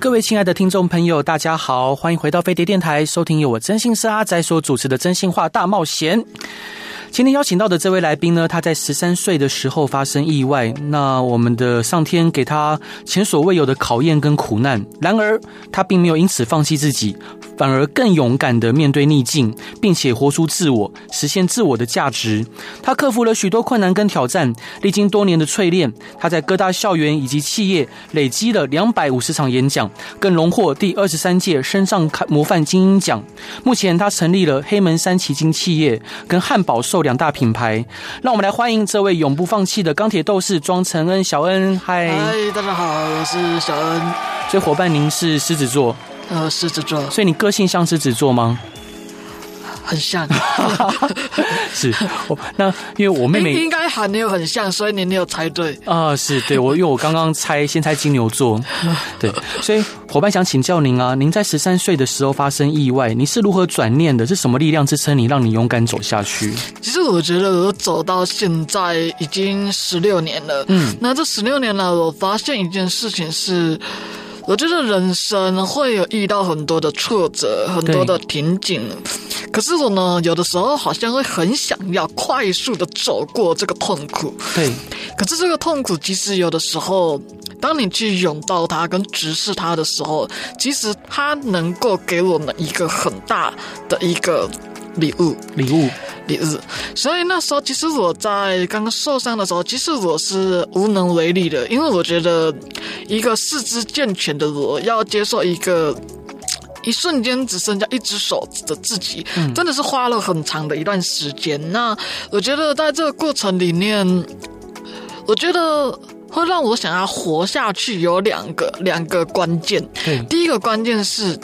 各位亲爱的听众朋友，大家好，欢迎回到飞碟电台，收听由我真心是阿仔所主持的《真心话大冒险》。今天邀请到的这位来宾呢，他在十三岁的时候发生意外，那我们的上天给他前所未有的考验跟苦难，然而他并没有因此放弃自己。反而更勇敢地面对逆境，并且活出自我，实现自我的价值。他克服了许多困难跟挑战，历经多年的淬炼，他在各大校园以及企业累积了两百五十场演讲，更荣获第二十三届身障模范精英奖。目前，他成立了黑门山奇经企业跟汉堡寿两大品牌。让我们来欢迎这位永不放弃的钢铁斗士庄承恩，小恩，嗨，嗨，大家好，我是小恩。所以伙伴，您是狮子座。呃，狮子座，所以你个性像狮子座吗？很像，是。我那因为我妹妹应该还没有很像，所以你没有猜对啊。是对，我因为我刚刚猜先猜金牛座，对。所以伙伴想请教您啊，您在十三岁的时候发生意外，你是如何转念的？是什么力量支撑你，让你勇敢走下去？其实我觉得我走到现在已经十六年了。嗯，那这十六年来，我发现一件事情是。我觉得人生会有遇到很多的挫折，很多的瓶颈。可是我呢，有的时候好像会很想要快速的走过这个痛苦。对。可是这个痛苦，其实有的时候，当你去拥抱它跟直视它的时候，其实它能够给我们一个很大的一个礼物。礼物。礼物所以那时候，其实我在刚刚受伤的时候，其实我是无能为力的，因为我觉得一个四肢健全的我要接受一个一瞬间只剩下一只手的自己，真的是花了很长的一段时间。那我觉得在这个过程里面，我觉得会让我想要活下去有两个两个关键。第一个关键是。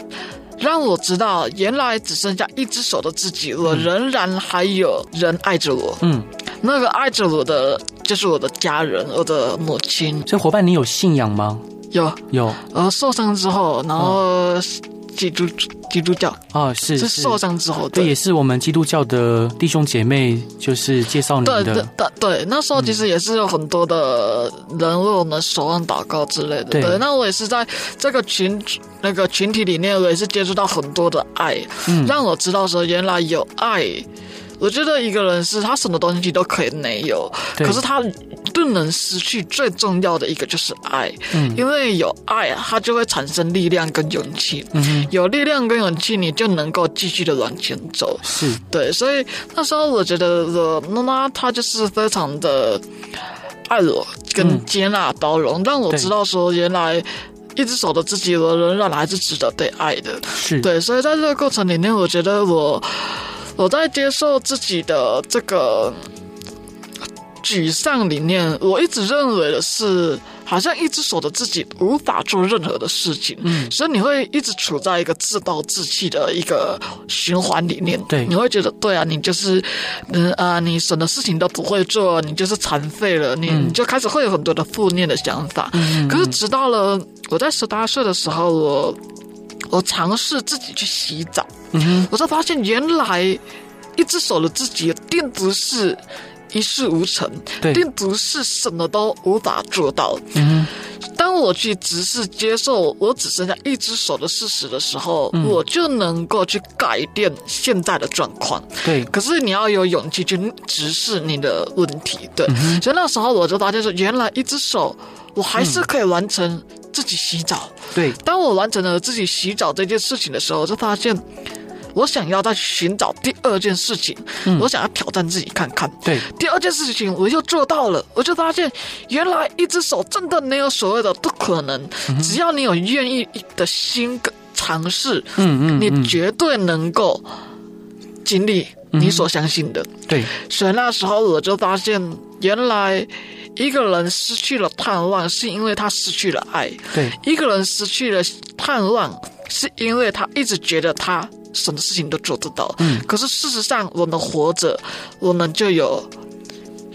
让我知道，原来只剩下一只手的自己，我仍然还有人爱着我。嗯，那个爱着我的就是我的家人，我的母亲。所以，伙伴，你有信仰吗？有，有。呃，受伤之后，然后。嗯基督基督教啊，是是受伤之后，这也是我们基督教的弟兄姐妹，就是介绍你的。对对对，那时候其实也是有很多的人为我们守望祷告之类的。对，对，那我也是在这个群那个群体里面，我也是接触到很多的爱，嗯，让我知道说原来有爱。我觉得一个人是他什么东西都可以没有，可是他不能失去最重要的一个就是爱，嗯，因为有爱，他就会产生力量跟勇气，嗯，有力量跟勇气，你就能够继续的往前走，是。对，所以那时候我觉得我妈妈她就是非常的爱我跟接纳包容，让我知道说原来一只手的自己，我仍然还是值得被爱的，是对，所以在这个过程里面，我觉得我。我在接受自己的这个沮丧里面，我一直认为的是，好像一只手的自己无法做任何的事情，嗯，所以你会一直处在一个自暴自弃的一个循环里面，对，你会觉得，对啊，你就是，嗯啊，你什么事情都不会做，你就是残废了，你你就开始会有很多的负面的想法，嗯，可是直到了我在十八岁的时候，我。我尝试自己去洗澡，嗯哼，我才发现原来一只手的自己并不是一事无成，对，并不是什么都无法做到。嗯，当我去直视接受我只剩下一只手的事实的时候，嗯，我就能够去改变现在的状况。对，可是你要有勇气去直视你的问题。对，嗯，所以那时候我就发现说，原来一只手我还是可以完成。自己洗澡，对。当我完成了自己洗澡这件事情的时候，我就发现，我想要再寻找第二件事情，嗯，我想要挑战自己看看。对，第二件事情我又做到了，我就发现，原来一只手真的没有所谓的不可能，嗯，只要你有愿意的心跟尝试，嗯嗯，你绝对能够经历你所相信的。嗯，对，所以那时候我就发现，原来。一个人失去了盼望，是因为他失去了爱。对，一个人失去了盼望，是因为他一直觉得他什么事情都做得到。嗯，可是事实上，我们活着，我们就有。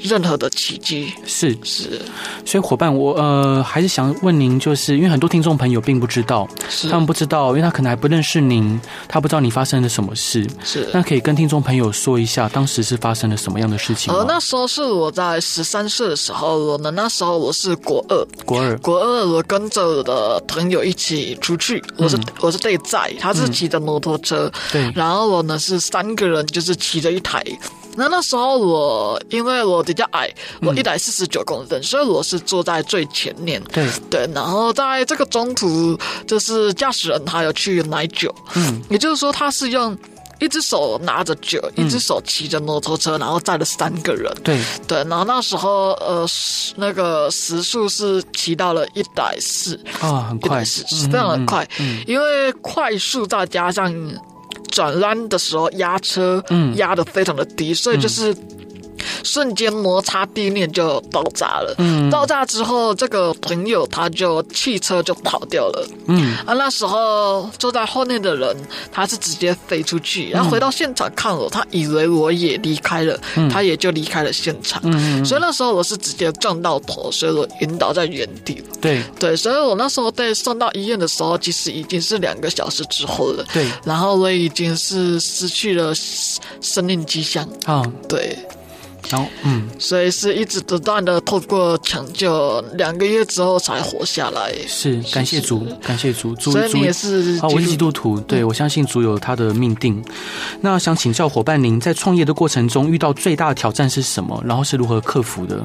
任何的奇迹是。是，所以伙伴，我呃还是想问您，就是因为很多听众朋友并不知道，是。他们不知道，因为他可能还不认识您，他不知道你发生了什么事，是。那可以跟听众朋友说一下，当时是发生了什么样的事情？呃，那时候是我在十三岁的时候，我呢那时候我是国二，国二，国二，我跟着我的朋友一起出去，我是、嗯、我是被载，他是骑着摩托车，嗯、对，然后我呢是三个人，就是骑着一台。那那时候我因为我比较矮，我一百四十九公分，嗯，所以我是坐在最前面。对。对，然后在这个中途，就是驾驶人他有去买酒，嗯，也就是说他是用一只手拿着酒，嗯，一只手骑着摩托车，然后载了三个人。对。对，然后那时候呃那个时速是骑到了一百四啊，很快，是非常的快，嗯嗯，因为快速再加上。转弯的时候压车，嗯，压的非常的低，所以就是。瞬间摩擦地面就爆炸了。嗯，爆炸之后，这个朋友他就汽车就跑掉了。嗯，啊，那时候坐在后面的人他是直接飞出去，然后回到现场看我，他以为我也离开了，嗯，他也就离开了现场。嗯，所以那时候我是直接撞到头，所以我晕倒在原地。对对，所以我那时候被送到医院的时候，其实已经是两个小时之后了。对，然后我已经是失去了生命迹象。啊，对。然后，嗯，所以是一直不断的透过抢救，两个月之后才活下来。是，感谢主，感谢主，主，所以你也是啊，我是基督徒，对，我相信主有他的命定。那想请教伙伴您，在创业的过程中遇到最大的挑战是什么？然后是如何克服的？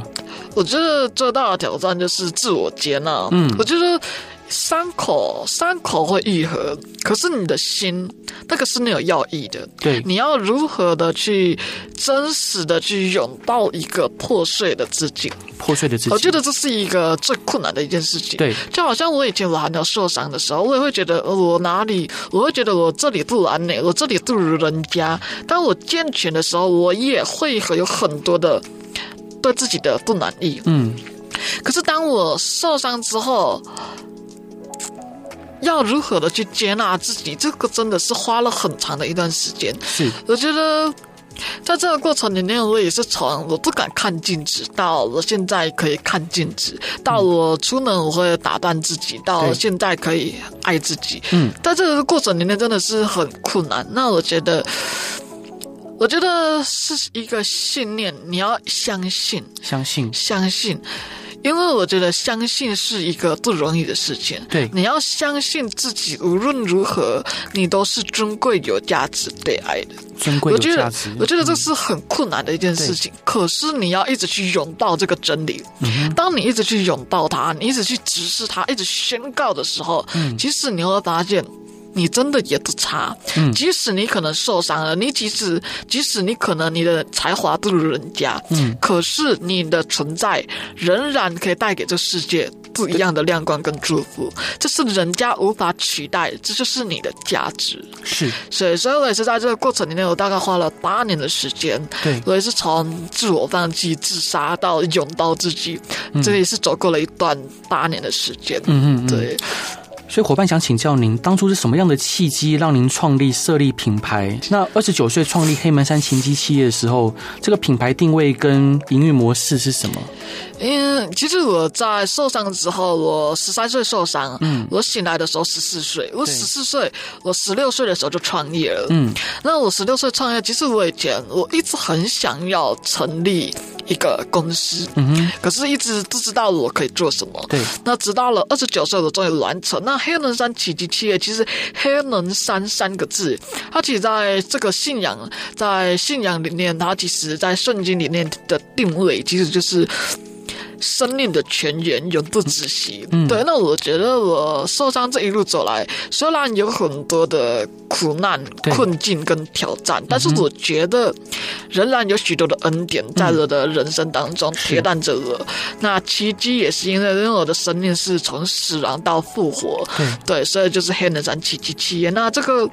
我觉得最大的挑战就是自我接纳。嗯，我觉得。伤口，伤口会愈合，可是你的心，那个是没有药医的。对，你要如何的去真实的去拥抱一个破碎的自己？破碎的自己，我觉得这是一个最困难的一件事情。对，就好像我以前我还没有受伤的时候，我也会觉得我哪里，我会觉得我这里不完美，我这里不如人家。当我健全的时候，我也会有很多的对自己的不满意。嗯，可是当我受伤之后。要如何的去接纳自己？这个真的是花了很长的一段时间。是，我觉得在这个过程里面，我也是从我不敢看镜子，到我现在可以看镜子，到我出门我会打扮自己，到现在可以爱自己。嗯，在这个过程里面真的是很困难。那我觉得，我觉得是一个信念，你要相信，相信，相信。因为我觉得相信是一个不容易的事情。对，你要相信自己，无论如何，你都是尊贵、有价值、被爱的。尊贵、有价值。我觉得这是很困难的一件事情。嗯、可是你要一直去拥抱这个真理。嗯。当你一直去拥抱它，你一直去直视它，一直宣告的时候，嗯，其实你会发现。你真的也不差，嗯，即使你可能受伤了，你即使即使你可能你的才华不如人家，嗯，可是你的存在仍然可以带给这世界不一样的亮光跟祝福，这是人家无法取代，这就是你的价值。是，所以，所以我也是在这个过程里面，我大概花了八年的时间，对，我也是从自我放弃、自杀到拥抱自己，嗯，这也是走过了一段八年的时间，嗯嗯，对。所以，伙伴想请教您，当初是什么样的契机让您创立设立品牌？那二十九岁创立黑门山琴机企业的时候，这个品牌定位跟营运模式是什么？嗯，其实我在受伤之后，我十三岁受伤，嗯，我醒来的时候十四岁，我十四岁，我十六岁的时候就创业了，嗯，那我十六岁创业，其实我以前我一直很想要成立一个公司，嗯哼，可是一直不知道我可以做什么，对，那直到了二十九岁，我终于完成。那黑人山奇迹企业，其实黑人山三个字，它其实在这个信仰，在信仰里面，它其实在圣经里面的定位，其实就是。生命的泉源永不止息。嗯，对。那我觉得我受伤这一路走来，虽然有很多的苦难、困境跟挑战，但是我觉得仍然有许多的恩典在我的人生当中陪伴着我。那奇迹也是因为，因为我的生命是从死亡到复活。对，对，所以就是黑人山奇迹企业。那这个。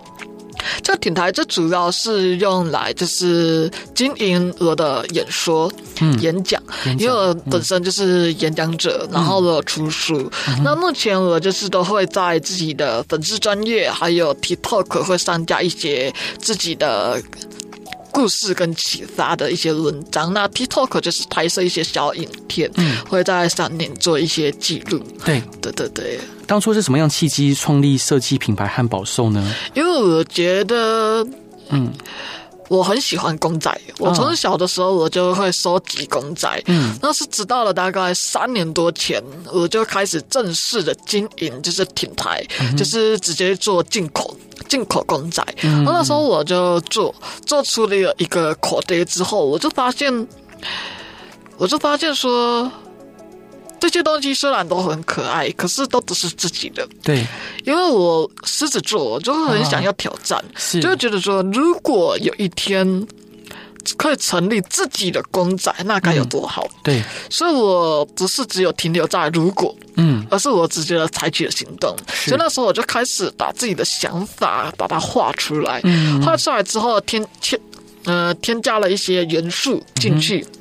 这个平台最主要是用来就是经营我的演说、嗯、演讲，因为我本身就是演讲者，嗯、然后我有出书。嗯、那目前我就是都会在自己的粉丝专业，还有 TikTok 会上架一些自己的。故事跟启发的一些文章，那 TikTok 就是拍摄一些小影片，嗯，会在上面做一些记录。对，对对对。当初是什么样契机创立设计品牌汉堡兽呢？因为我觉得，嗯。我很喜欢公仔，我从小的时候我就会收集公仔。嗯，那是直到了大概三年多前，我就开始正式的经营，就是品牌，嗯、就是直接做进口进口公仔。嗯，那时候我就做做出了一个口袋之后，我就发现，我就发现说。这些东西虽然都很可爱，可是都不是自己的。对，因为我狮子座，我就是很想要挑战，啊、就会觉得说，如果有一天可以成立自己的公仔，那该有多好。嗯、对，所以我不是只有停留在如果，嗯，而是我直接的采取了行动。所以那时候我就开始把自己的想法把它画出来，嗯，画出来之后添添呃添加了一些元素进去。嗯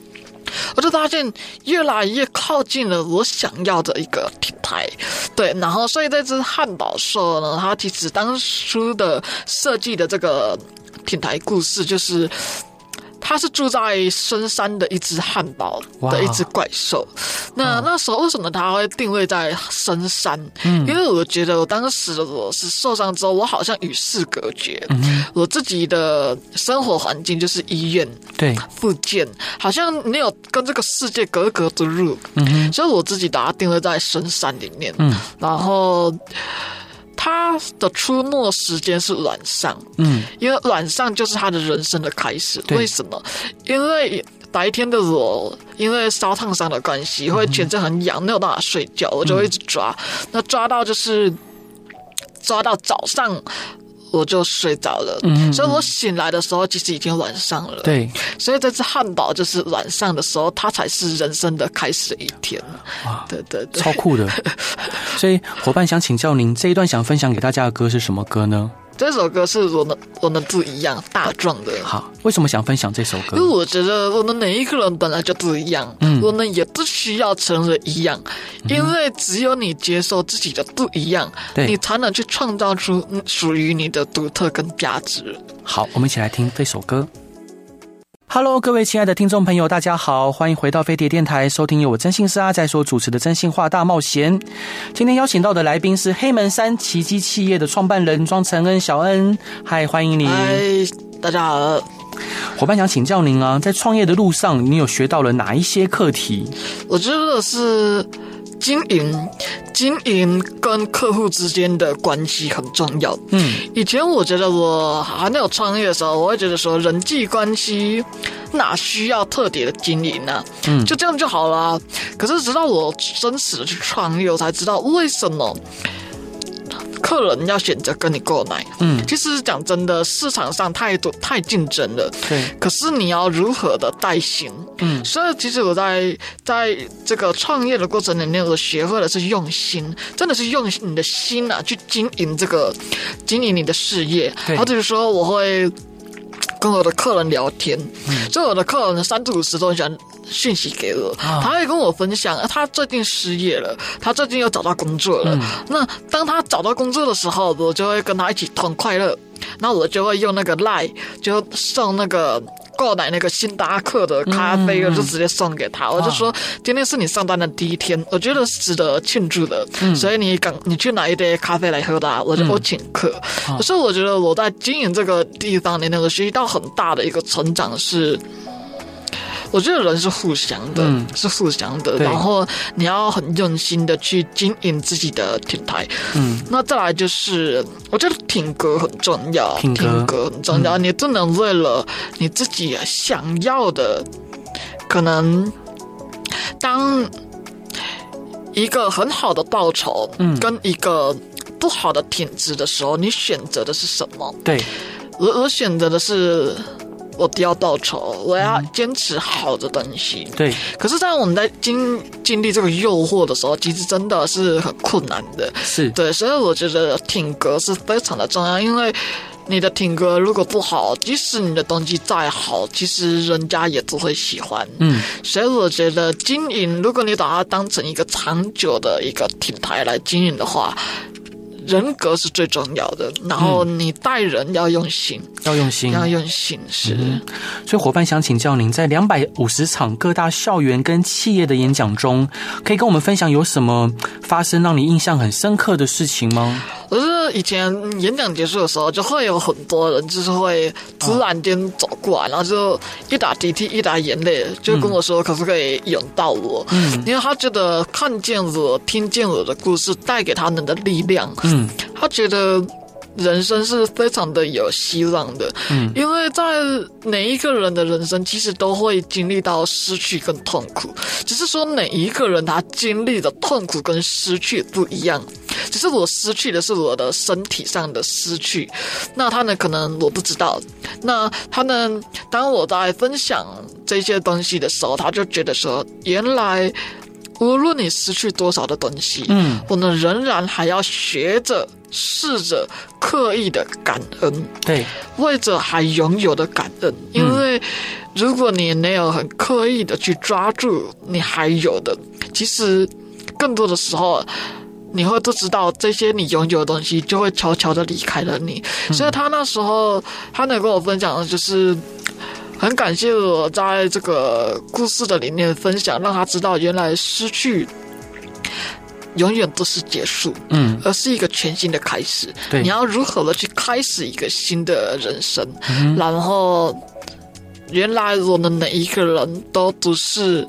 我就发现越来越靠近了我想要的一个品牌，对，然后所以这只汉堡兽呢，它其实当初的设计的这个品牌故事就是。它是住在深山的一只汉堡的一只怪兽。那那时候为什么它会定位在深山？嗯，因为我觉得我当时的我是受伤之后，我好像与世隔绝。嗯，我自己的生活环境就是医院，对，复健，好像没有跟这个世界格格不入。嗯，所以我自己把它定位在深山里面。嗯，然后。他的出没时间是晚上，嗯，因为晚上就是他的人生的开始。为什么？因为白天的我，因为烧烫伤的关系，会全身很痒，没有办法睡觉，我就会一直抓，那抓到就是抓到早上。我就睡着了，嗯，所以我醒来的时候其实已经晚上了。对，所以这只汉堡就是晚上的时候，它才是人生的开始一天。哇，对对对，超酷的。所以伙伴想请教您，这一段想分享给大家的歌是什么歌呢？这首歌是我们我们不一样，大壮的。好，为什么想分享这首歌？因为我觉得我们每一个人本来就不一样，嗯，我们也不需要成为一样，因为只有你接受自己的不一样，对，你才能去创造出属于你的独特跟价值。好，我们一起来听这首歌。Hello，各位亲爱的听众朋友，大家好，欢迎回到飞碟电台，收听由我真心是阿仔所主持的《真心话大冒险》。今天邀请到的来宾是黑门山奇迹企业的创办人庄承恩小恩，嗨，欢迎你。嗨，大家好。伙伴想请教您啊，在创业的路上，你有学到了哪一些课题？我觉得是。经营，经营跟客户之间的关系很重要。嗯，以前我觉得我还没有创业的时候，我会觉得说人际关系哪需要特别的经营呢？嗯，就这样就好了。可是直到我真实的去创业，我才知道为什么。客人要选择跟你购买，嗯，其实讲真的，市场上太多太竞争了，对。可是你要如何的带心，嗯，所以其实我在在这个创业的过程里面，我学会的是用心，真的是用你的心啊去经营这个经营你的事业。对，或者是说我会跟我的客人聊天，嗯，所以我的客人三至五十都很喜欢。讯息给我，他会跟我分享，他最近失业了，他最近又找到工作了。嗯、那当他找到工作的时候，我就会跟他一起同快乐。那我就会用那个 Line，就送那个购买那个星巴克的咖啡，我就直接送给他。嗯、我就说，今天是你上班的第一天，我觉得是值得庆祝的。嗯、所以你赶你去拿一杯咖啡来喝吧，我就不请客。嗯、可是我觉得我在经营这个地方里，那个学习到很大的一个成长是。我觉得人是互相的，嗯、是互相的。然后你要很用心的去经营自己的品牌。嗯，那再来就是，我觉得品格很重要，品格，品格很重要。嗯、你不能为了你自己想要的，可能当一个很好的报酬，嗯，跟一个不好的品质的时候，你选择的是什么？对，我我选择的是。我都要报仇，我要坚持好的东西。嗯、对，可是，在我们在经经历这个诱惑的时候，其实真的是很困难的。是对，所以我觉得品格是非常的重要，因为你的听歌如果不好，即使你的东西再好，其实人家也不会喜欢。嗯，所以我觉得经营，如果你把它当成一个长久的一个品牌来经营的话。人格是最重要的，然后你待人要用心，嗯、要用心，要用心，是、嗯。所以伙伴想请教您，在两百五十场各大校园跟企业的演讲中，可以跟我们分享有什么发生让你印象很深刻的事情吗？可是以前演讲结束的时候，就会有很多人就是会突然间走过来，哦、然后就一打鼻涕一打眼泪，就跟我说可不可以引到我？嗯，因为他觉得看见我、听见我的故事带给他们的力量，嗯，他觉得。人生是非常的有希望的，嗯，因为在每一个人的人生，其实都会经历到失去跟痛苦，只是说每一个人他经历的痛苦跟失去不一样。只是我失去的是我的身体上的失去，那他呢，可能我不知道。那他呢，当我在分享这些东西的时候，他就觉得说，原来。无论你失去多少的东西，嗯，我们仍然还要学着试着刻意的感恩，对，为着还拥有的感恩，因为如果你没有很刻意的去抓住你还有的，其实更多的时候，你会不知道这些你拥有的东西就会悄悄的离开了你。嗯，所以他那时候他能跟我分享的就是。很感谢我在这个故事的里面分享，让他知道原来失去永远都是结束，嗯，而是一个全新的开始。对，你要如何的去开始一个新的人生？嗯，然后，原来我们每一个人都不是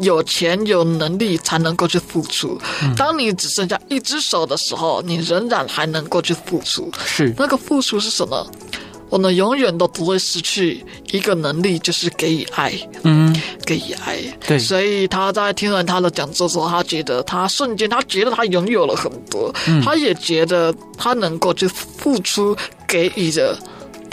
有钱有能力才能够去付出。嗯，当你只剩下一只手的时候，你仍然还能够去付出。是，那个付出是什么？我们永远都不会失去一个能力，就是给予爱。嗯，给予爱。对，所以他在听完他的讲座之后，他觉得他瞬间，他觉得他拥有了很多。嗯，他也觉得他能够去付出，给予着。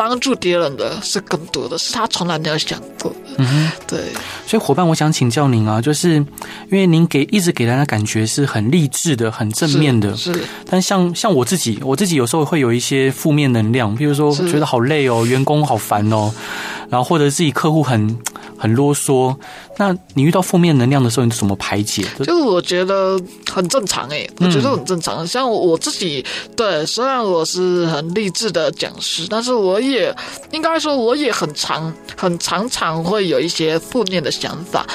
帮助别人的是更多的，是他从来没有想过的。嗯，对。所以伙伴，我想请教您啊，就是因为您给一直给人的感觉是很励志的、很正面的。是。是，但像像我自己，我自己有时候会有一些负面能量，比如说觉得好累哦，员工好烦哦，然后或者自己客户很。很啰嗦，那你遇到负面能量的时候，你怎么排解？就是我觉得很正常诶、欸，我觉得很正常。像我自己，对，虽然我是很励志的讲师，但是我也应该说，我也很常、很常常会有一些负面的想法。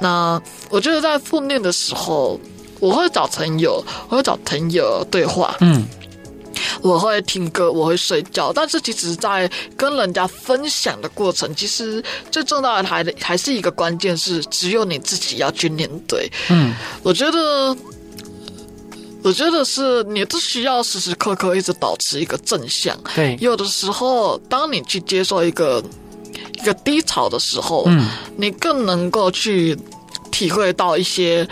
那我觉得在负面的时候，我会找朋友，我会找朋友对话。嗯。我会听歌，我会睡觉，但是其实，在跟人家分享的过程，其实最重要的还还是一个关键，是只有你自己要去面对。嗯，我觉得，我觉得是你不需要时时刻刻一直保持一个正向。对，有的时候，当你去接受一个一个低潮的时候，嗯，你更能够去体会到一些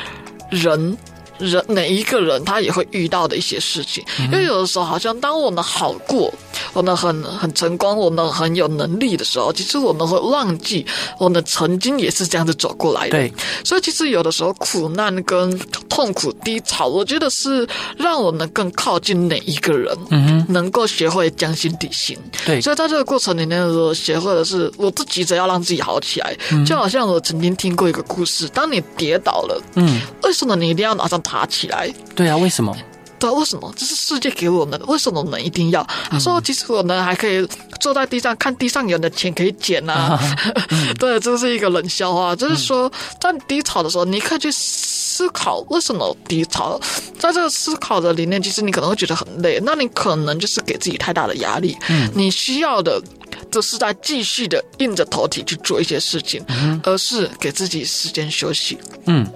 人。人每一个人他也会遇到的一些事情，因为有的时候好像当我们好过，我们很很成功，我们很有能力的时候，其实我们会忘记我们曾经也是这样子走过来的。对，所以其实有的时候苦难跟痛苦低潮，我觉得是让我们更靠近每一个人，嗯，能够学会将心比心。对，所以在这个过程里面，我学会的是，我不急着要让自己好起来，就好像我曾经听过一个故事，当你跌倒了，嗯，为什么你一定要马上爬起来？对啊，为什么？对，为什么？这是世界给我们的，为什么我们一定要？他说，其实我们还可以坐在地上看地上有的钱可以捡呐、啊。对，这是一个冷笑话，就是说，在低潮的时候，你可以去思考为什么低潮。在这个思考的里面，其实你可能会觉得很累，那你可能就是给自己太大的压力。嗯，你需要的，就是在继续的硬着头皮去做一些事情，而是给自己时间休息。嗯，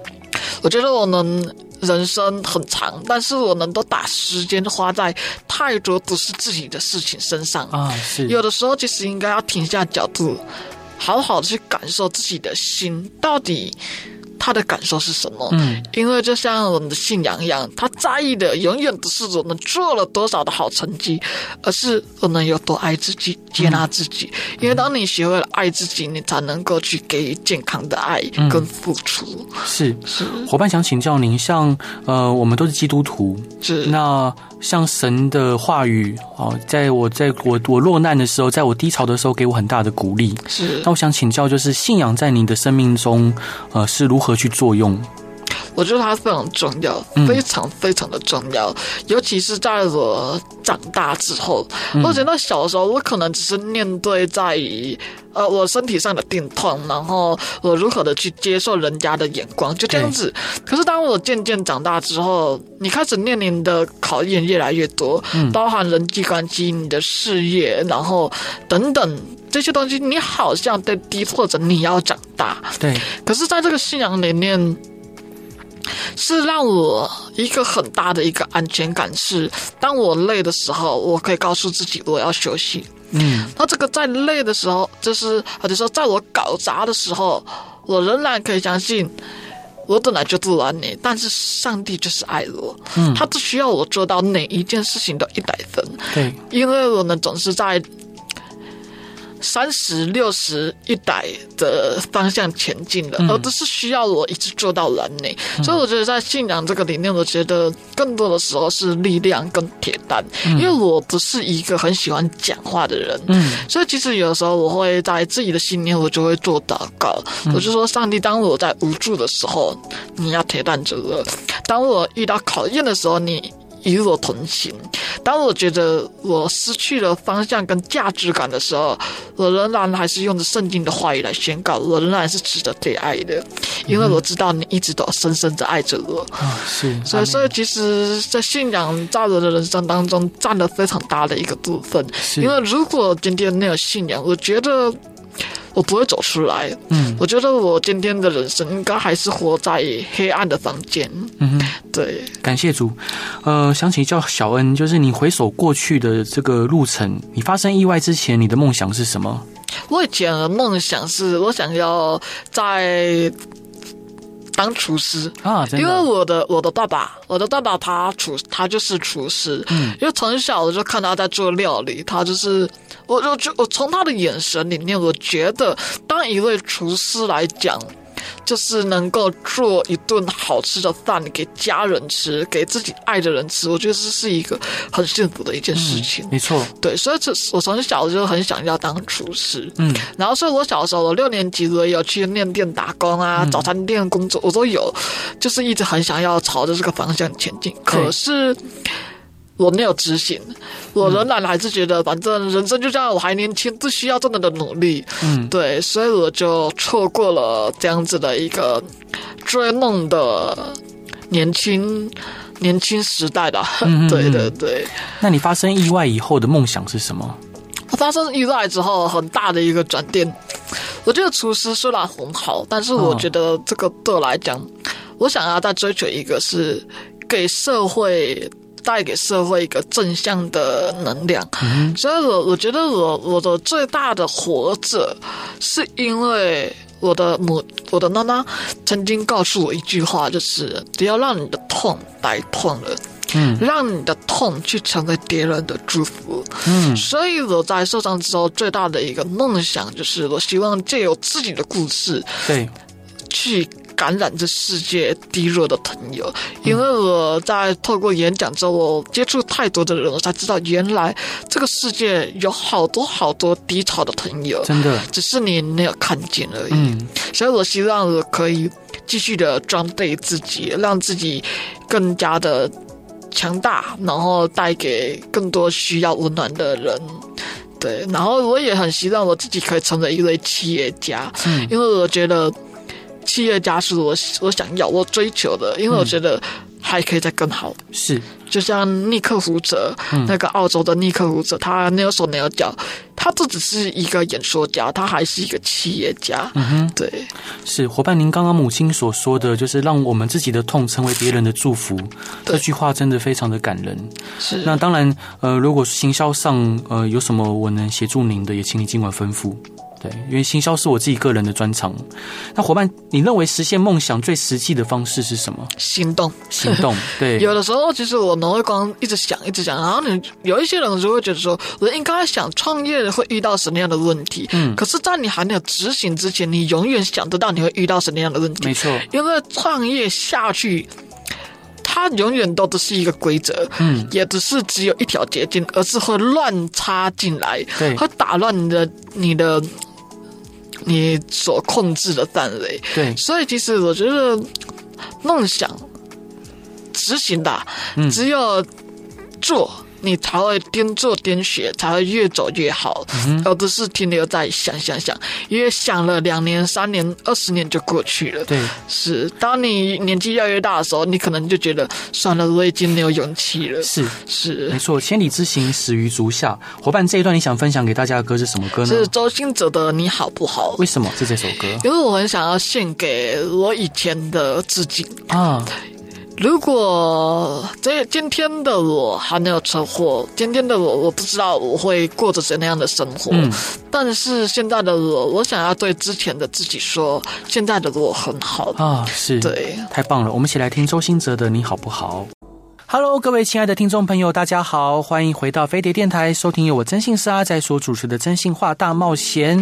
我觉得我们。人生很长，但是我能够把时间花在太多不是自己的事情身上啊。是有的时候，其实应该要停下脚步，好好的去感受自己的心到底。他的感受是什么。嗯，因为就像我们的信仰一样，他在意的永远不是我们做了多少的好成绩，而是我们有多爱自己、接纳自己。嗯、因为当你学会了爱自己，你才能够去给予健康的爱跟付出。嗯、是是，伙伴想请教您，像呃，我们都是基督徒，是那。像神的话语哦，在我在我我落难的时候，在我低潮的时候，给我很大的鼓励。是，那我想请教，就是信仰在你的生命中，呃，是如何去作用？我觉得它非常重要，非常非常的重要，嗯、尤其是在我长大之后。嗯、我觉得小时候我可能只是面对在于呃我身体上的病痛，然后我如何的去接受人家的眼光，就这样子。可是当我渐渐长大之后，你开始面临的考验越来越多，嗯、包含人际关系、你的事业，然后等等这些东西，你好像在逼迫着你要长大。对。可是，在这个信仰里面。是让我一个很大的一个安全感，是当我累的时候，我可以告诉自己我要休息。嗯，那这个在累的时候，就是或者说在我搞砸的时候，我仍然可以相信，我本来就不完美，但是上帝就是爱我。嗯，他只需要我做到哪一件事情都一百分。对，因为我们总是在。三十六十一百的方向前进了，而不是需要我一直做到完美。嗯、所以我觉得在信仰这个里面，我觉得更多的时候是力量跟铁蛋。嗯、因为我不是一个很喜欢讲话的人，嗯，所以其实有的时候我会在自己的信念，我就会做祷告，嗯、我就说：上帝，当我在无助的时候，你要铁蛋着我；当我遇到考验的时候，你。与我同行。当我觉得我失去了方向跟价值感的时候，我仍然还是用着圣经的话语来宣告，我仍然是值得被爱的，因为我知道你一直都深深的爱着我。啊、嗯，是。所以，所以其实，在信仰在我的人生当中占了非常大的一个部分。是。因为如果今天没有信仰，我觉得。我不会走出来。嗯，我觉得我今天的人生应该还是活在黑暗的房间。嗯哼，对。感谢主。呃，想起叫小恩，就是你回首过去的这个路程，你发生意外之前，你的梦想是什么？我以前的梦想是我想要在当厨师啊，因为我的我的爸爸，我的爸爸他厨，他就是厨师。嗯，因为从小我就看他在做料理，他就是。我我就我从他的眼神里面，我觉得当一位厨师来讲，就是能够做一顿好吃的饭给家人吃，给自己爱的人吃，我觉得这是一个很幸福的一件事情。嗯、没错，对，所以这我从小就很想要当厨师。嗯，然后所以我小时候，我六年级我有去面店打工啊，嗯、早餐店工作，我都有，就是一直很想要朝着这个方向前进。可是。我没有执行，我仍然还是觉得，反正人生就这样，我还年轻，不需要这么的努力。嗯，对，所以我就错过了这样子的一个追梦的年轻年轻时代的。嗯，对对对。那你发生意外以后的梦想是什么？发生意外之后，很大的一个转变。我觉得厨师虽然很好，但是我觉得这个对我来讲，哦、我想要再追求一个是给社会。带给社会一个正向的能量，嗯、所以我我觉得我我的最大的活着，是因为我的母我的妈妈曾经告诉我一句话，就是不要让你的痛白痛了，嗯，让你的痛去成为别人的祝福，嗯，所以我在受伤之后最大的一个梦想，就是我希望借由自己的故事，对，去。感染这世界低落的朋友，因为我在透过演讲之后，我接触太多的人，我才知道原来这个世界有好多好多低潮的朋友，真的，只是你没有看见而已。嗯，所以我希望我可以继续的装备自己，让自己更加的强大，然后带给更多需要温暖的人。对，然后我也很希望我自己可以成为一位企业家，嗯，因为我觉得。企业家是我我想要我追求的，因为我觉得还可以再更好。嗯、是，就像尼克胡哲，嗯、那个澳洲的尼克胡哲，他没有手没有脚，他不只是一个演说家，他还是一个企业家。嗯哼，对，是伙伴，您刚刚母亲所说的就是让我们自己的痛成为别人的祝福，这句话真的非常的感人。是，那当然，呃，如果行销上呃有什么我能协助您的，也请你尽管吩咐。对，因为行销是我自己个人的专长。那伙伴，你认为实现梦想最实际的方式是什么？行动，行动。对，有的时候其实我们会光一直想，一直想，然后你有一些人就会觉得说，我应该想创业会遇到什么样的问题？嗯，可是，在你还没有执行之前，你永远想得到你会遇到什么样的问题？没错，因为创业下去。它永远都不是一个规则，嗯，也只是只有一条捷径，而是会乱插进来，对，会打乱你的你的你所控制的范围，对。所以其实我觉得梦想执行的，嗯，只有做。你才会边做边学，才会越走越好，嗯、而不是停留在想想想，因为想了两年、三年、二十年就过去了。对，是。当你年纪越来越大的时候，你可能就觉得算了，我已经没有勇气了。是是，没错。千里之行，始于足下。伙伴，这一段你想分享给大家的歌是什么歌呢？是周兴哲的《你好不好》。为什么是这首歌？因为我很想要献给我以前的自己啊。如果这今天的我还没有车祸，今天的我我不知道我会过着怎样的生活。嗯，但是现在的我，我想要对之前的自己说，现在的我很好啊，是，对，太棒了。我们一起来听周兴哲的《你好不好》。Hello，各位亲爱的听众朋友，大家好，欢迎回到飞碟电台，收听由我真信社阿仔所主持的《真心话大冒险》。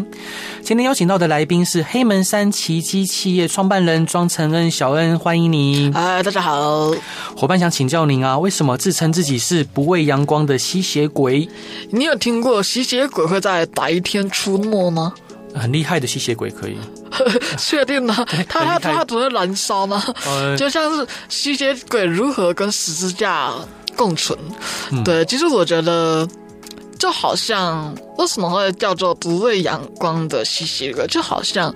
今天邀请到的来宾是黑门山奇迹企业创办人庄承恩小恩，欢迎你。嗨，大家好。伙伴想请教您啊，为什么自称自己是不畏阳光的吸血鬼？你有听过吸血鬼会在白天出没吗？很厉害的吸血鬼可以，确定吗？他他他只会燃烧吗？呃、就像是吸血鬼如何跟十字架共存？嗯、对，其实我觉得，就好像为什么会叫做不畏阳光的吸血鬼？就好像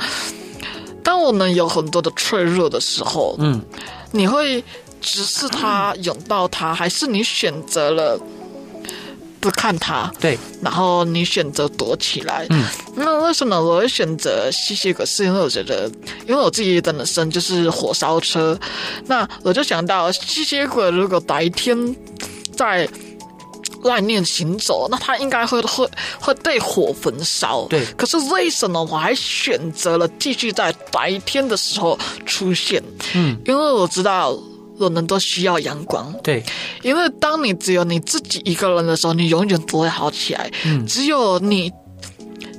当我们有很多的脆弱的时候，嗯，你会直视它，拥抱它，还是你选择了？不看他，对，然后你选择躲起来。嗯，那为什么我会选择吸血鬼？是因为我觉得，因为我自己的人生就是火烧车，那我就想到吸血鬼如果白天在外面行走，那他应该会会会被火焚烧。对，可是为什么我还选择了继续在白天的时候出现？嗯，因为我知道。我们都需要阳光，对，因为当你只有你自己一个人的时候，你永远不会好起来。嗯，只有你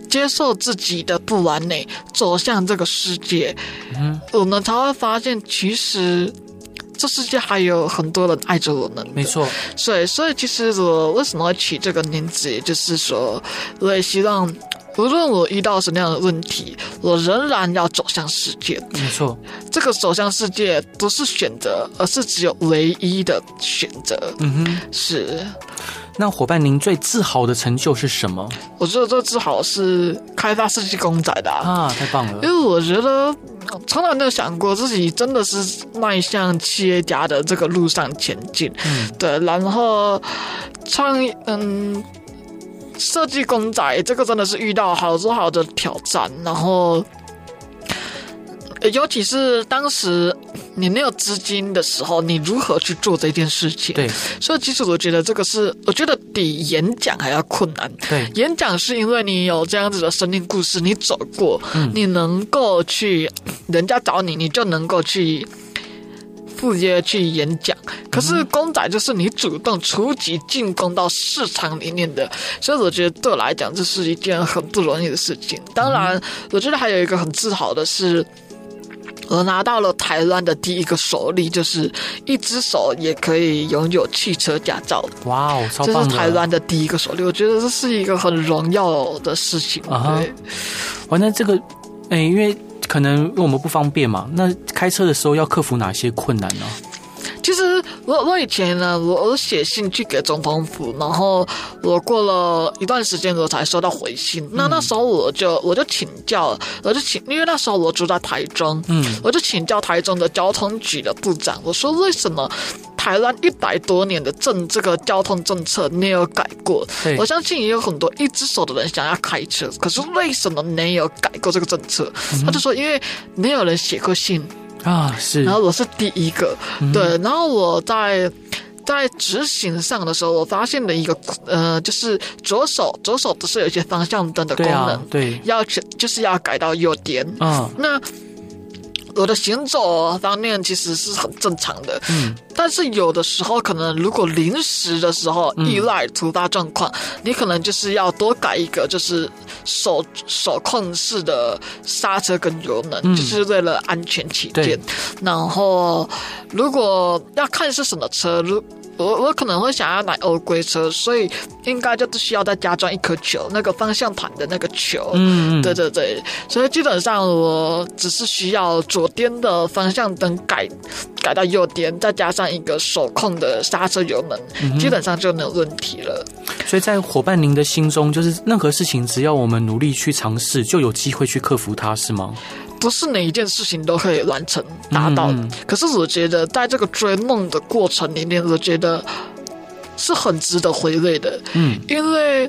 接受自己的不完美，走向这个世界，嗯，我们才会发现，其实这世界还有很多人爱着我们。没错，所以，所以其实我为什么会取这个名字，也就是说，我也希望。无论我遇到什么样的问题，我仍然要走向世界。没错，这个走向世界不是选择，而是只有唯一的选择。嗯哼，是。那伙伴，您最自豪的成就是什么？我觉得最自豪是开发设计公仔的啊，啊，太棒了！因为我觉得从来没有想过自己真的是迈向企业家的这个路上前进。嗯，对，然后创业，嗯。设计公仔，这个真的是遇到好多好多挑战，然后，尤其是当时你没有资金的时候，你如何去做这件事情？对，所以其实我觉得这个是，我觉得比演讲还要困难。对，演讲是因为你有这样子的生命故事，你走过，嗯，你能够去，人家找你，你就能够去。赴约去演讲，可是公仔就是你主动出击进攻到市场里面的，所以我觉得对我来讲这是一件很不容易的事情。当然，我觉得还有一个很自豪的是，我拿到了台湾的第一个手例，就是一只手也可以拥有汽车驾照。哇哦，超棒！这是台湾的第一个手例，我觉得这是一个很荣耀的事情。啊，对，完了这个，哎，因为。可能因为我们不方便嘛，那开车的时候要克服哪些困难呢？其实我我以前呢，我我写信去给总统府，然后我过了一段时间我才收到回信。嗯、那那时候我就我就请教，我就请，因为那时候我住在台中，嗯，我就请教台中的交通局的部长，我说为什么？台湾一百多年的政这个交通政策没有改过，我相信也有很多一只手的人想要开车，可是为什么没有改过这个政策？嗯、他就说，因为没有人写过信啊，是。然后我是第一个，嗯、对。然后我在在执行上的时候，我发现了一个呃，就是左手左手不是有一些方向灯的功能，对，啊、对，要就是要改到右点，嗯，那。我的行走方面其实是很正常的，嗯，但是有的时候可能如果临时的时候意外突发状况，嗯，你可能就是要多改一个，就是手手控式的刹车跟油门，嗯，就是为了安全起见。然后如果要看是什么车，如我我可能会想要买欧规车，所以应该就是需要再加装一颗球，那个方向盘的那个球。嗯，对对对，所以基本上我只是需要左边的方向灯改改到右边，再加上一个手控的刹车油门，嗯，基本上就没有问题了。所以在伙伴您的心中，就是任何事情只要我们努力去尝试，就有机会去克服它，是吗？不是每一件事情都可以完成达到，嗯，可是我觉得在这个追梦的过程里面，我觉得是很值得回味的。嗯，因为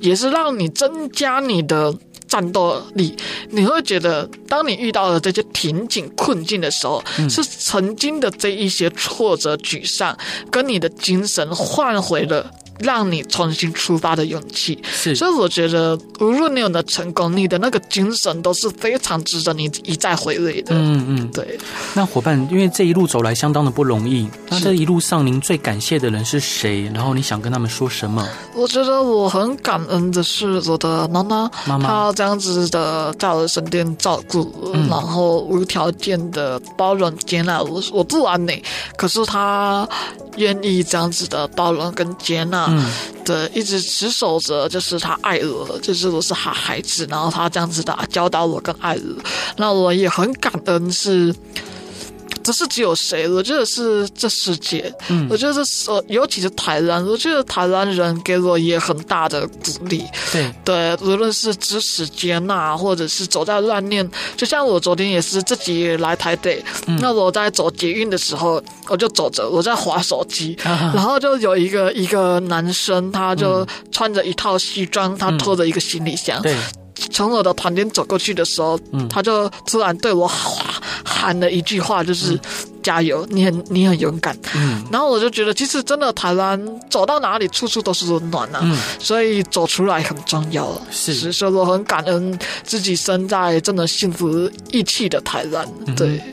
也是让你增加你的战斗力。你会觉得，当你遇到了这些瓶颈困境的时候，嗯，是曾经的这一些挫折、沮丧，跟你的精神换回了。让你重新出发的勇气，是，所以我觉得，无论你有没有成功，你的那个精神都是非常值得你一再回味的。嗯嗯，对。那伙伴，因为这一路走来相当的不容易，那这一路上您最感谢的人是谁？然后你想跟他们说什么？我觉得我很感恩的是我的妈妈，妈妈，她这样子的在我的身边照顾，嗯，然后无条件的包容接纳我，我不完美，可是她愿意这样子的包容跟接纳。嗯，对，一直持守着，就是他爱我，就是我是他孩子，然后他这样子的教导我跟爱我，那我也很感恩是。不是只有谁，我觉得是这世界。嗯，我觉得是，尤其是台湾，我觉得台湾人给我也很大的鼓励。对对，无论是支持接纳，或者是走在乱念，就像我昨天也是自己来台北，嗯、那我在走捷运的时候，我就走着，我在划手机，啊、然后就有一个一个男生，他就穿着一套西装，他拖着一个行李箱。嗯、对。从我的旁边走过去的时候，嗯，他就突然对我喊了一句话，就是“加油，你很你很勇敢。”嗯，然后我就觉得，其实真的台湾走到哪里，处处都是温暖呐、啊。嗯，所以走出来很重要。是，所以我很感恩自己生在真的幸福义气的台湾。对。嗯、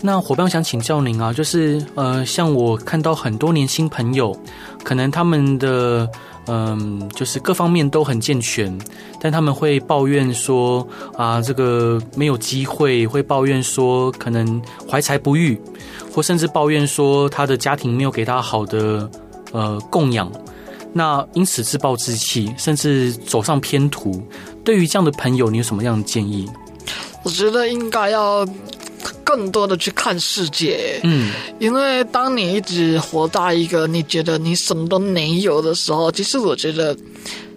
那伙伴，想请教您啊，就是呃，像我看到很多年轻朋友，可能他们的。嗯，就是各方面都很健全，但他们会抱怨说啊，这个没有机会，会抱怨说可能怀才不遇，或甚至抱怨说他的家庭没有给他好的呃供养，那因此自暴自弃，甚至走上偏途。对于这样的朋友，你有什么样的建议？我觉得应该要。更多的去看世界，嗯，因为当你一直活在一个你觉得你什么都没有的时候，其实我觉得，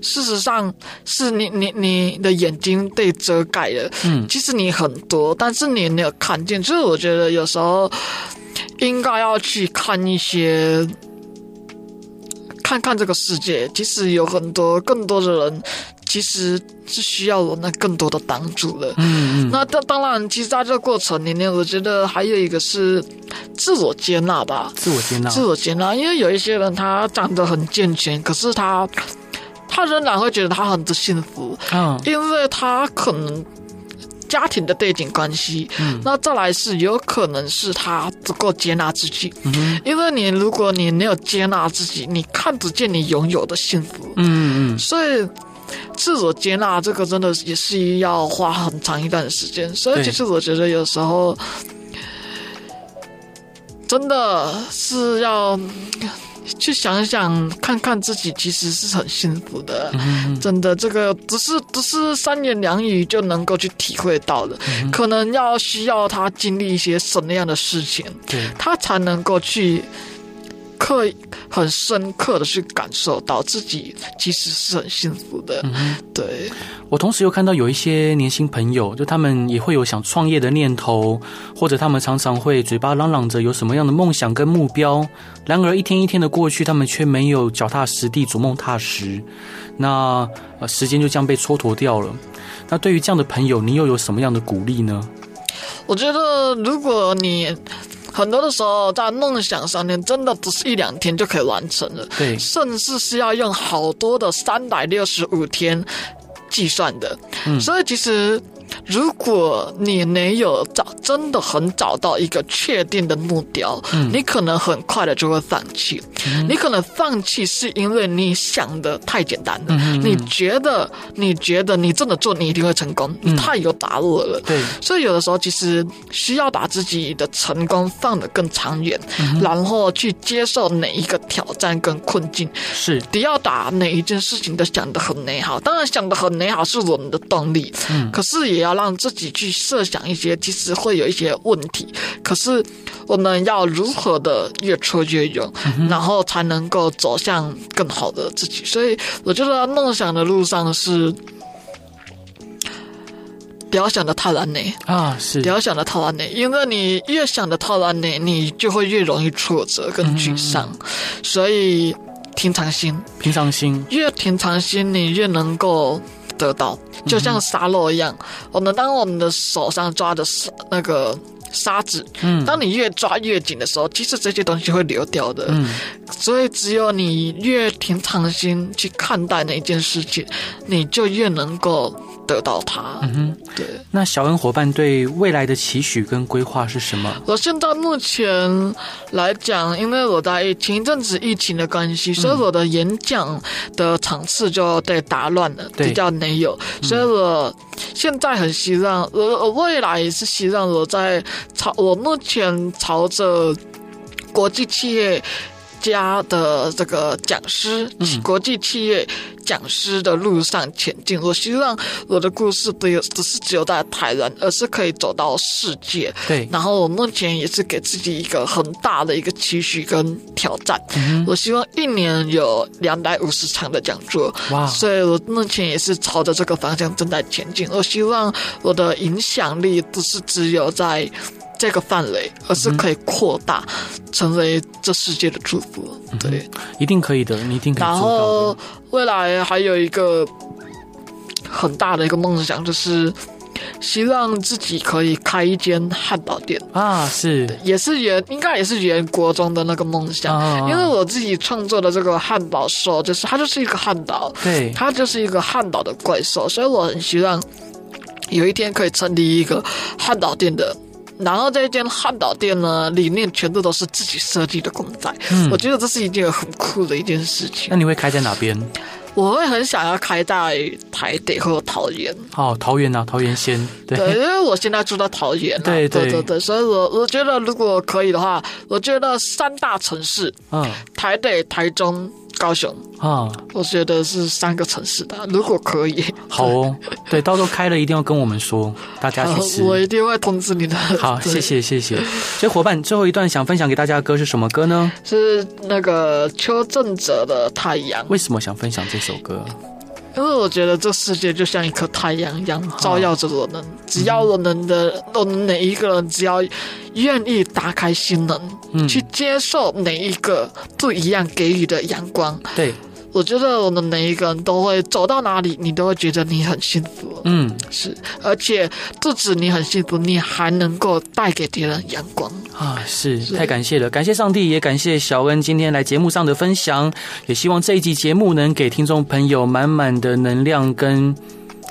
事实上是你你你的眼睛被遮盖了，嗯，其实你很多，但是你没有看见。就是我觉得有时候应该要去看一些，看看这个世界，其实有很多更多的人。其实是需要我那更多的帮助的。嗯嗯。那当当然，其实在这个过程里面，我觉得还有一个是自我接纳吧。自我接纳。自我接纳，因为有一些人他长得很健全，可是他他仍然会觉得他很不幸福。嗯。因为他可能家庭的背景关系。嗯。那再来是有可能是他不够接纳自己。嗯。因为你如果你没有接纳自己，你看不见你拥有的幸福。嗯嗯。所以。自我接纳这个真的也是要花很长一段时间，所以其实我觉得有时候真的是要去想想，看看自己其实是很幸福的。嗯、真的，这个不是不是三言两语就能够去体会到的，嗯、可能要需要他经历一些什么样的事情，对，他才能够去。刻意很深刻的去感受到自己其实是很幸福的。嗯，对。我同时又看到有一些年轻朋友，就他们也会有想创业的念头，或者他们常常会嘴巴嚷嚷着有什么样的梦想跟目标，然而一天一天的过去，他们却没有脚踏实地、逐梦踏实。那呃，时间就这样被蹉跎掉了。那对于这样的朋友，你又有什么样的鼓励呢？我觉得，如果你很多的时候在梦想上面，真的不是一两天就可以完成了，对，甚至是要用好多的三百六十五天计算的。嗯，所以其实。如果你没有找，真的很找到一个确定的目标，嗯，你可能很快的就会放弃。嗯，你可能放弃是因为你想的太简单了，嗯，你觉得你觉得你真的做，你一定会成功，你太有把握了。对，所以有的时候其实需要把自己的成功放得更长远，嗯，然后去接受哪一个挑战跟困境。是，不要把哪一件事情都想得很美好。当然，想得很美好是我们的动力，嗯，可是也要让自己去设想一些，其实会有一些问题。可是我们要如何的越挫越勇，嗯，然后才能够走向更好的自己。所以我觉得梦想的路上是不要想的太完美啊，是不要想的太完美，因为你越想的太完美，你就会越容易挫折跟沮丧。嗯，所以平常心，平常心，越平常心，你越能够。得到，就像沙漏一样，嗯、我们当我们的手上抓的是那个沙子，嗯，当你越抓越紧的时候，其实这些东西会流掉的，嗯，所以只有你越平常心去看待那件事情，你就越能够。得到它，嗯哼，对。那小恩伙伴对未来的期许跟规划是什么？我现在目前来讲，因为我在前一阵子疫情的关系，所以我的演讲的场次就被打乱了，比较没有。所以我现在很希望，我我未来也是希望我在朝我目前朝着国际企业家的这个讲师，嗯、国际企业讲师的路上前进。我希望我的故事不有不是只有在台湾，而是可以走到世界。对。然后我目前也是给自己一个很大的一个期许跟挑战。嗯、我希望一年有两百五十场的讲座。哇！所以我目前也是朝着这个方向正在前进。我希望我的影响力不是只有在。这个范围，而是可以扩大，成为这世界的祝福。嗯、对，一定可以的，你一定。然后未来还有一个很大的一个梦想，就是希望自己可以开一间汉堡店啊，是，也是原应该也是原国中的那个梦想，啊，因为我自己创作的这个汉堡兽，就是它就是一个汉堡，对，它就是一个汉堡的怪兽，所以我很希望有一天可以成立一个汉堡店的。然后这一间汉堡店呢，里面全部都是自己设计的公仔。嗯，我觉得这是一件很酷的一件事情。那你会开在哪边？我会很想要开在台北或桃园。哦，桃园啊，桃园先。对，对，因为我现在住在桃园。对对对对，所以我我觉得如果可以的话，我觉得三大城市，嗯，台北、台中。高雄啊，我觉得是三个城市的，如果可以，好哦，对，到时候开了一定要跟我们说，大家去吃，我一定会通知你的。好，谢谢谢谢。所以伙伴，最后一段想分享给大家的歌是什么歌呢？是那个邱正哲的《太阳》。为什么想分享这首歌？因为我觉得这世界就像一颗太阳一样，照耀着我们。只要我们的，我们每一个人，只要愿意打开心门，去接受每一个不一样给予的阳光。对。我觉得我们每一个人都会走到哪里，你都会觉得你很幸福。嗯，是，而且不止你很幸福，你还能够带给别人阳光啊！是，太感谢了，感谢上帝，也感谢小恩今天来节目上的分享，也希望这一集节目能给听众朋友满满的能量跟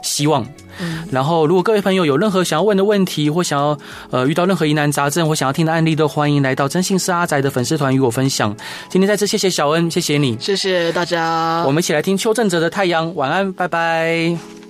希望。嗯，然后如果各位朋友有任何想要问的问题，或想要呃遇到任何疑难杂症，或想要听的案例，都欢迎来到真心是阿宅的粉丝团与我分享。今天再次谢谢小恩，谢谢你，谢谢大家。我们一起来听邱正哲的《太阳》，晚安，拜拜。